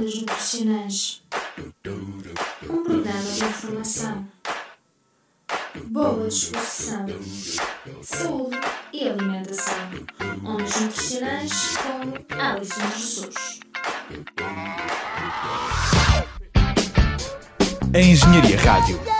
Ondas Nutricionais Um programa de informação, boa disposição, saúde e alimentação. Ondas Nutricionais com Alison Jesus. A Engenharia Rádio.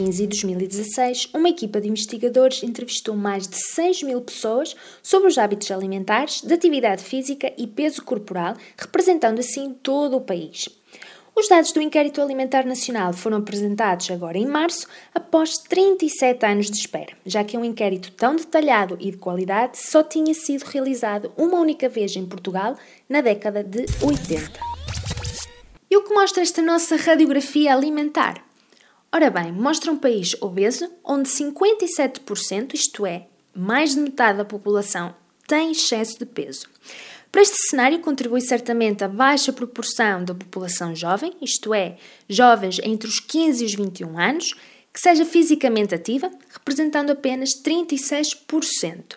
2015 e 2016, uma equipa de investigadores entrevistou mais de 6 mil pessoas sobre os hábitos alimentares, de atividade física e peso corporal, representando assim todo o país. Os dados do Inquérito Alimentar Nacional foram apresentados agora em março, após 37 anos de espera, já que um inquérito tão detalhado e de qualidade só tinha sido realizado uma única vez em Portugal, na década de 80. E o que mostra esta nossa radiografia alimentar? Ora bem, mostra um país obeso onde 57%, isto é, mais de metade da população, tem excesso de peso. Para este cenário contribui certamente a baixa proporção da população jovem, isto é, jovens entre os 15 e os 21 anos, que seja fisicamente ativa, representando apenas 36%.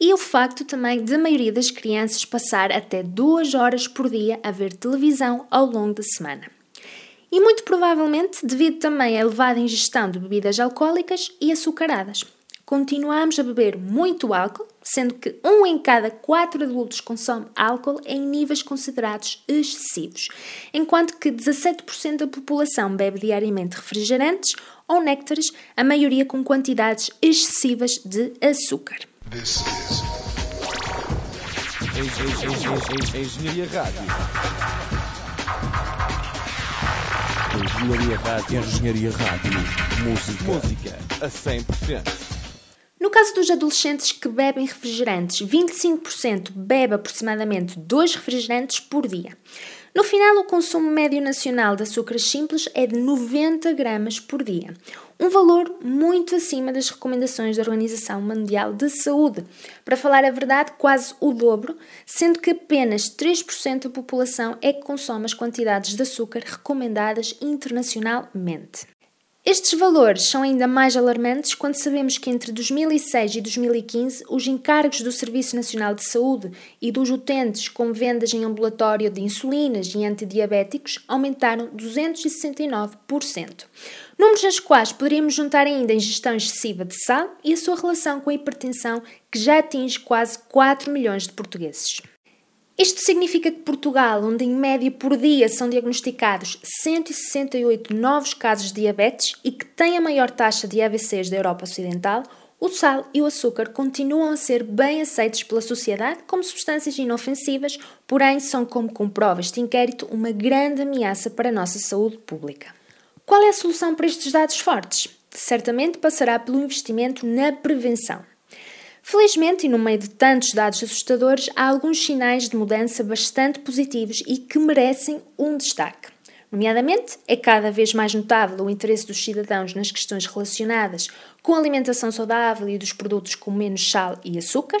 E o facto também de a maioria das crianças passar até duas horas por dia a ver televisão ao longo da semana. E muito provavelmente devido também à elevada ingestão de bebidas alcoólicas e açucaradas. Continuamos a beber muito álcool, sendo que um em cada quatro adultos consome álcool em níveis considerados excessivos, enquanto que 17% da população bebe diariamente refrigerantes ou néctares, a maioria com quantidades excessivas de açúcar. This is Engenharia Rádio. Engenharia Rádio. Engenharia Rádio. Música. Música a 100%. No caso dos adolescentes que bebem refrigerantes, 25% bebe aproximadamente 2 refrigerantes por dia. No final, o consumo médio nacional de açúcares simples é de 90 gramas por dia, um valor muito acima das recomendações da Organização Mundial de Saúde. Para falar a verdade, quase o dobro, sendo que apenas 3% da população é que consome as quantidades de açúcar recomendadas internacionalmente. Estes valores são ainda mais alarmantes quando sabemos que entre 2006 e 2015 os encargos do Serviço Nacional de Saúde e dos utentes com vendas em ambulatório de insulinas e antidiabéticos aumentaram 269%. Números aos quais poderíamos juntar ainda a ingestão excessiva de sal e a sua relação com a hipertensão, que já atinge quase 4 milhões de portugueses. Isto significa que Portugal, onde em média por dia são diagnosticados 168 novos casos de diabetes e que tem a maior taxa de AVCs da Europa Ocidental, o sal e o açúcar continuam a ser bem aceitos pela sociedade como substâncias inofensivas, porém são, como comprova este inquérito, uma grande ameaça para a nossa saúde pública. Qual é a solução para estes dados fortes? Certamente passará pelo investimento na prevenção. Felizmente, e no meio de tantos dados assustadores, há alguns sinais de mudança bastante positivos e que merecem um destaque. Nomeadamente, é cada vez mais notável o interesse dos cidadãos nas questões relacionadas com a alimentação saudável e dos produtos com menos sal e açúcar.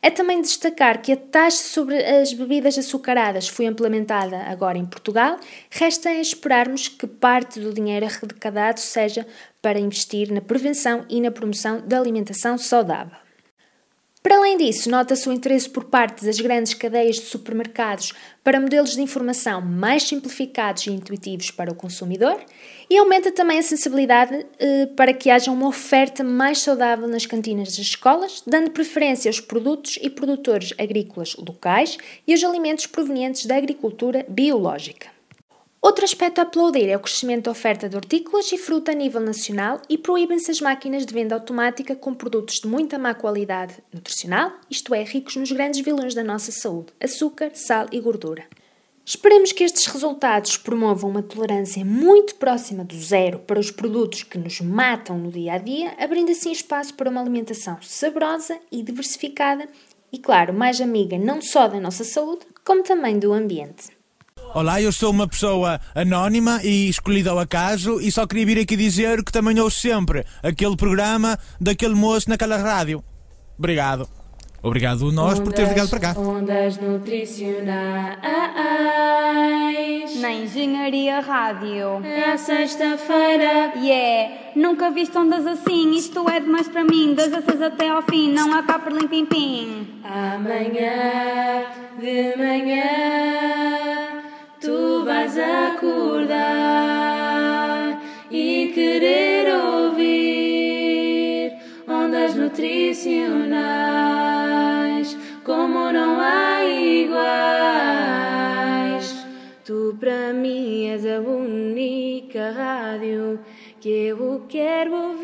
É também de destacar que a taxa sobre as bebidas açucaradas foi implementada agora em Portugal. Resta esperarmos que parte do dinheiro arrecadado seja para investir na prevenção e na promoção da alimentação saudável. Para além disso, nota-se o interesse por parte das grandes cadeias de supermercados para modelos de informação mais simplificados e intuitivos para o consumidor e aumenta também a sensibilidade eh, para que haja uma oferta mais saudável nas cantinas das escolas, dando preferência aos produtos e produtores agrícolas locais e aos alimentos provenientes da agricultura biológica. Outro aspecto a aplaudir é o crescimento da oferta de hortícolas e fruta a nível nacional e proíbem-se as máquinas de venda automática com produtos de muita má qualidade nutricional, isto é, ricos nos grandes vilões da nossa saúde, açúcar, sal e gordura. Esperemos que estes resultados promovam uma tolerância muito próxima do zero para os produtos que nos matam no dia a dia, abrindo assim espaço para uma alimentação saborosa e diversificada e, claro, mais amiga não só da nossa saúde, como também do ambiente. Olá, eu sou uma pessoa anónima e escolhida ao acaso e só queria vir aqui dizer que também ouço sempre aquele programa daquele moço naquela rádio. Obrigado. Obrigado nós por teres ligado para cá. Ondas nutricionais. Na Engenharia Rádio. É a sexta-feira. Yeah, nunca viste ondas assim, isto é demais para mim. Das a seis até ao fim, não há cá por limpim pim. Amanhã de manhã tu vais acordar e querer ouvir ondas nutricionais como não há iguais. Tu para mim és a única rádio que eu quero ouvir.